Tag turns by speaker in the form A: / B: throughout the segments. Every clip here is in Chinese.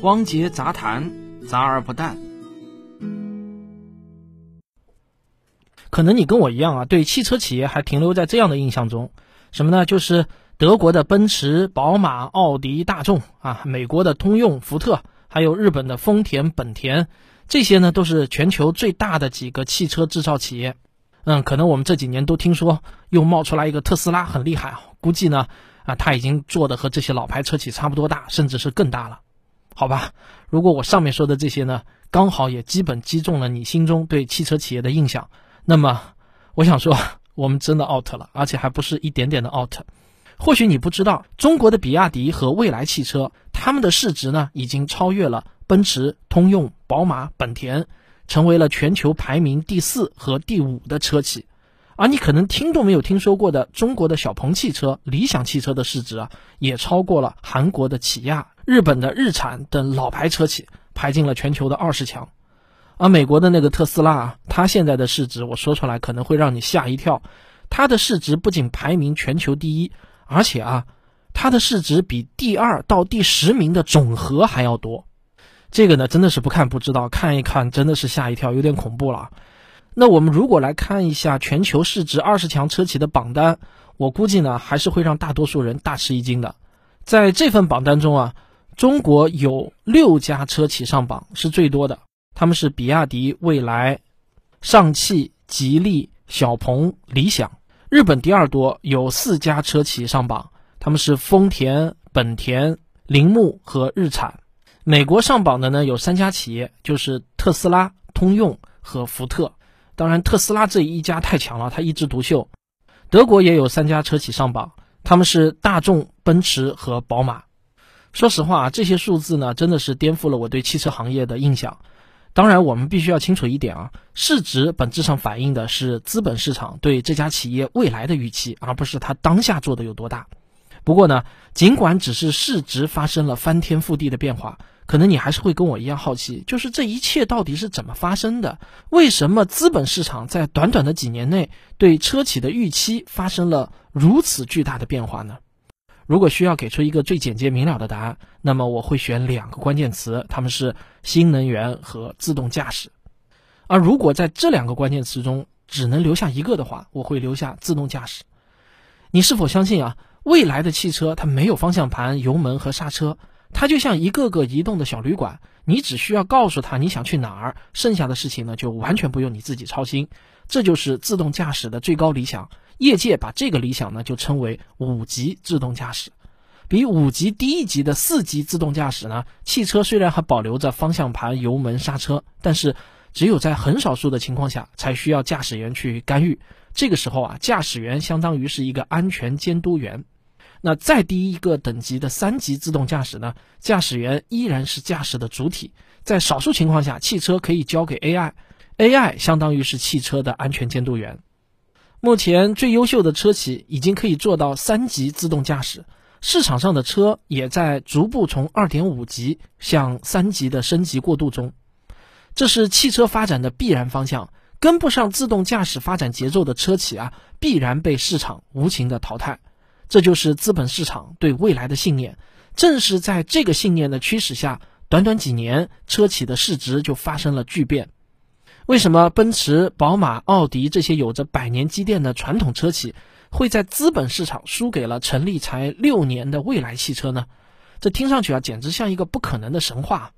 A: 汪杰杂谈，杂而不淡。
B: 可能你跟我一样啊，对汽车企业还停留在这样的印象中，什么呢？就是德国的奔驰、宝马、奥迪、大众啊，美国的通用、福特，还有日本的丰田、本田，这些呢都是全球最大的几个汽车制造企业。嗯，可能我们这几年都听说又冒出来一个特斯拉，很厉害啊，估计呢。啊，他已经做的和这些老牌车企差不多大，甚至是更大了，好吧？如果我上面说的这些呢，刚好也基本击中了你心中对汽车企业的印象，那么我想说，我们真的 out 了，而且还不是一点点的 out。或许你不知道，中国的比亚迪和蔚来汽车，他们的市值呢，已经超越了奔驰、通用、宝马、本田，成为了全球排名第四和第五的车企。而你可能听都没有听说过的中国的小鹏汽车、理想汽车的市值啊，也超过了韩国的起亚、日本的日产等老牌车企，排进了全球的二十强。而美国的那个特斯拉啊，它现在的市值，我说出来可能会让你吓一跳，它的市值不仅排名全球第一，而且啊，它的市值比第二到第十名的总和还要多。这个呢，真的是不看不知道，看一看真的是吓一跳，有点恐怖了。那我们如果来看一下全球市值二十强车企的榜单，我估计呢还是会让大多数人大吃一惊的。在这份榜单中啊，中国有六家车企上榜是最多的，他们是比亚迪、蔚来、上汽、吉利、小鹏、理想。日本第二多，有四家车企上榜，他们是丰田、本田、铃木和日产。美国上榜的呢有三家企业，就是特斯拉、通用和福特。当然，特斯拉这一家太强了，它一枝独秀。德国也有三家车企上榜，他们是大众、奔驰和宝马。说实话，这些数字呢，真的是颠覆了我对汽车行业的印象。当然，我们必须要清楚一点啊，市值本质上反映的是资本市场对这家企业未来的预期，而不是它当下做的有多大。不过呢，尽管只是市值发生了翻天覆地的变化。可能你还是会跟我一样好奇，就是这一切到底是怎么发生的？为什么资本市场在短短的几年内对车企的预期发生了如此巨大的变化呢？如果需要给出一个最简洁明了的答案，那么我会选两个关键词，他们是新能源和自动驾驶。而如果在这两个关键词中只能留下一个的话，我会留下自动驾驶。你是否相信啊？未来的汽车它没有方向盘、油门和刹车？它就像一个个移动的小旅馆，你只需要告诉他你想去哪儿，剩下的事情呢就完全不用你自己操心。这就是自动驾驶的最高理想，业界把这个理想呢就称为五级自动驾驶。比五级低一级的四级自动驾驶呢，汽车虽然还保留着方向盘、油门、刹车，但是只有在很少数的情况下才需要驾驶员去干预。这个时候啊，驾驶员相当于是一个安全监督员。那再低一个等级的三级自动驾驶呢？驾驶员依然是驾驶的主体，在少数情况下，汽车可以交给 AI，AI 相当于是汽车的安全监督员。目前最优秀的车企已经可以做到三级自动驾驶，市场上的车也在逐步从二点五级向三级的升级过渡中，这是汽车发展的必然方向。跟不上自动驾驶发展节奏的车企啊，必然被市场无情的淘汰。这就是资本市场对未来的信念，正是在这个信念的驱使下，短短几年，车企的市值就发生了巨变。为什么奔驰、宝马、奥迪这些有着百年积淀的传统车企，会在资本市场输给了成立才六年的未来汽车呢？这听上去啊，简直像一个不可能的神话。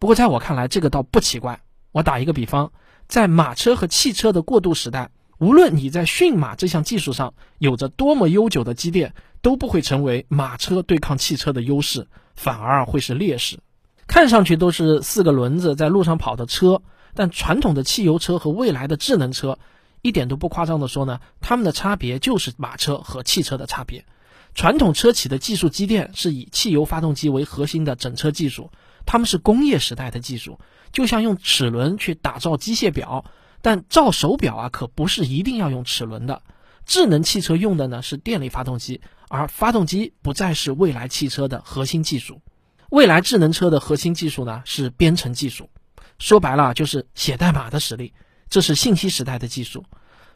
B: 不过在我看来，这个倒不奇怪。我打一个比方，在马车和汽车的过渡时代。无论你在驯马这项技术上有着多么悠久的积淀，都不会成为马车对抗汽车的优势，反而会是劣势。看上去都是四个轮子在路上跑的车，但传统的汽油车和未来的智能车，一点都不夸张的说呢，它们的差别就是马车和汽车的差别。传统车企的技术积淀是以汽油发动机为核心的整车技术，他们是工业时代的技术，就像用齿轮去打造机械表。但造手表啊，可不是一定要用齿轮的。智能汽车用的呢是电力发动机，而发动机不再是未来汽车的核心技术。未来智能车的核心技术呢是编程技术，说白了就是写代码的实力。这是信息时代的技术。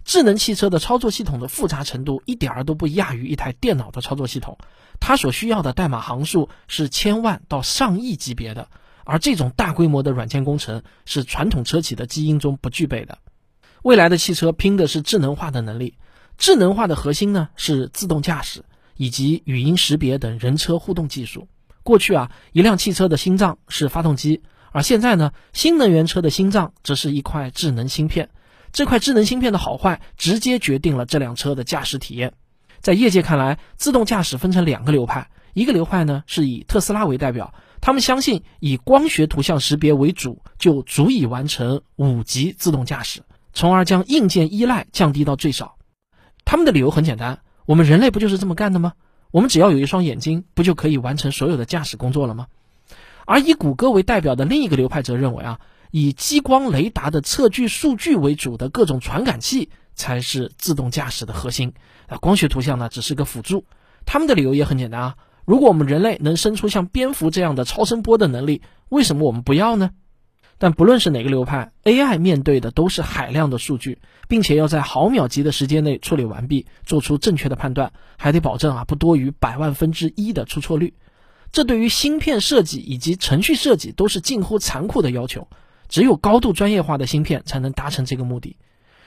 B: 智能汽车的操作系统的复杂程度一点儿都不亚于一台电脑的操作系统，它所需要的代码行数是千万到上亿级别的，而这种大规模的软件工程是传统车企的基因中不具备的。未来的汽车拼的是智能化的能力，智能化的核心呢是自动驾驶以及语音识别等人车互动技术。过去啊，一辆汽车的心脏是发动机，而现在呢，新能源车的心脏则是一块智能芯片。这块智能芯片的好坏，直接决定了这辆车的驾驶体验。在业界看来，自动驾驶分成两个流派，一个流派呢是以特斯拉为代表，他们相信以光学图像识别为主，就足以完成五级自动驾驶，从而将硬件依赖降低到最少。他们的理由很简单，我们人类不就是这么干的吗？我们只要有一双眼睛，不就可以完成所有的驾驶工作了吗？而以谷歌为代表的另一个流派则认为啊。以激光雷达的测距数据为主的各种传感器才是自动驾驶的核心，啊，光学图像呢只是个辅助。他们的理由也很简单啊，如果我们人类能生出像蝙蝠这样的超声波的能力，为什么我们不要呢？但不论是哪个流派，AI 面对的都是海量的数据，并且要在毫秒级的时间内处理完毕，做出正确的判断，还得保证啊不多于百万分之一的出错率。这对于芯片设计以及程序设计都是近乎残酷的要求。只有高度专业化的芯片才能达成这个目的。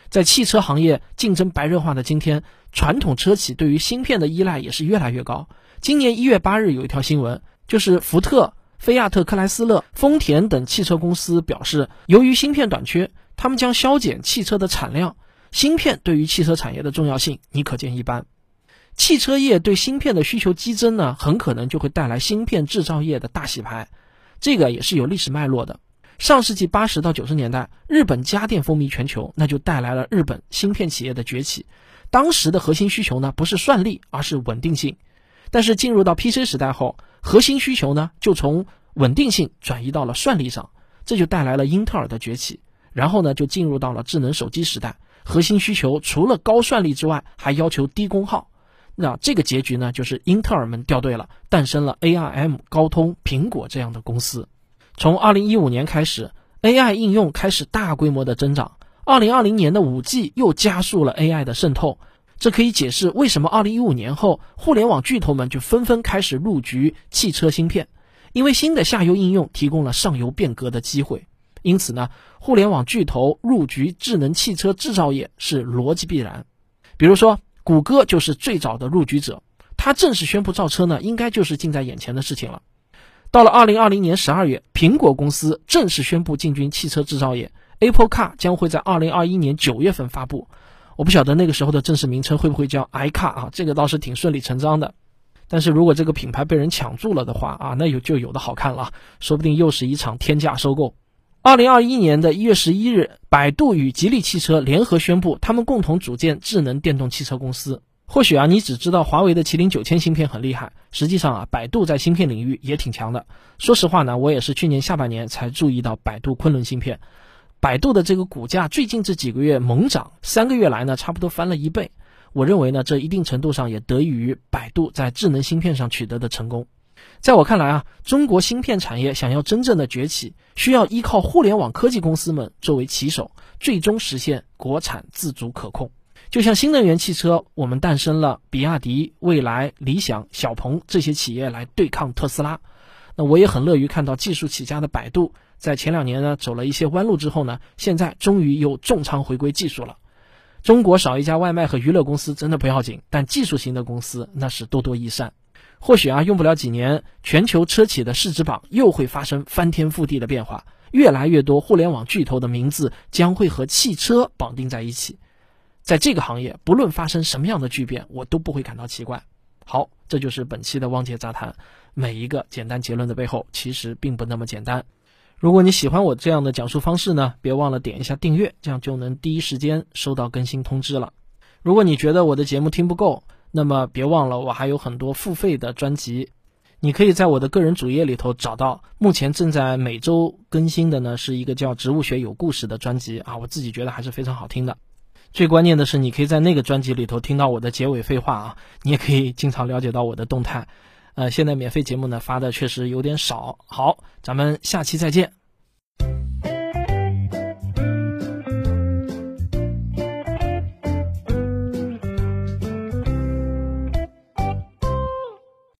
B: 在汽车行业竞争白热化的今天，传统车企对于芯片的依赖也是越来越高。今年一月八日有一条新闻，就是福特、菲亚特克莱斯勒、丰田等汽车公司表示，由于芯片短缺，他们将削减汽车的产量。芯片对于汽车产业的重要性，你可见一斑。汽车业对芯片的需求激增呢，很可能就会带来芯片制造业的大洗牌。这个也是有历史脉络的。上世纪八十到九十年代，日本家电风靡全球，那就带来了日本芯片企业的崛起。当时的核心需求呢，不是算力，而是稳定性。但是进入到 PC 时代后，核心需求呢，就从稳定性转移到了算力上，这就带来了英特尔的崛起。然后呢，就进入到了智能手机时代，核心需求除了高算力之外，还要求低功耗。那这个结局呢，就是英特尔们掉队了，诞生了 ARM、高通、苹果这样的公司。从二零一五年开始，AI 应用开始大规模的增长。二零二零年的五 G 又加速了 AI 的渗透，这可以解释为什么二零一五年后，互联网巨头们就纷纷开始入局汽车芯片，因为新的下游应用提供了上游变革的机会。因此呢，互联网巨头入局智能汽车制造业是逻辑必然。比如说，谷歌就是最早的入局者，它正式宣布造车呢，应该就是近在眼前的事情了。到了二零二零年十二月，苹果公司正式宣布进军汽车制造业，Apple Car 将会在二零二一年九月份发布。我不晓得那个时候的正式名称会不会叫 iCar 啊？这个倒是挺顺理成章的。但是如果这个品牌被人抢注了的话啊，那有就有的好看了，说不定又是一场天价收购。二零二一年的一月十一日，百度与吉利汽车联合宣布，他们共同组建智能电动汽车公司。或许啊，你只知道华为的麒麟九千芯片很厉害，实际上啊，百度在芯片领域也挺强的。说实话呢，我也是去年下半年才注意到百度昆仑芯片。百度的这个股价最近这几个月猛涨，三个月来呢，差不多翻了一倍。我认为呢，这一定程度上也得益于百度在智能芯片上取得的成功。在我看来啊，中国芯片产业想要真正的崛起，需要依靠互联网科技公司们作为旗手，最终实现国产自主可控。就像新能源汽车，我们诞生了比亚迪、蔚来、理想、小鹏这些企业来对抗特斯拉。那我也很乐于看到技术起家的百度，在前两年呢走了一些弯路之后呢，现在终于又重仓回归技术了。中国少一家外卖和娱乐公司真的不要紧，但技术型的公司那是多多益善。或许啊，用不了几年，全球车企的市值榜又会发生翻天覆地的变化，越来越多互联网巨头的名字将会和汽车绑定在一起。在这个行业，不论发生什么样的巨变，我都不会感到奇怪。好，这就是本期的汪杰杂谈。每一个简单结论的背后，其实并不那么简单。如果你喜欢我这样的讲述方式呢，别忘了点一下订阅，这样就能第一时间收到更新通知了。如果你觉得我的节目听不够，那么别忘了我还有很多付费的专辑，你可以在我的个人主页里头找到。目前正在每周更新的呢，是一个叫《植物学有故事》的专辑啊，我自己觉得还是非常好听的。最关键的是，你可以在那个专辑里头听到我的结尾废话啊，你也可以经常了解到我的动态。呃，现在免费节目呢发的确实有点少。好，咱们下期再见。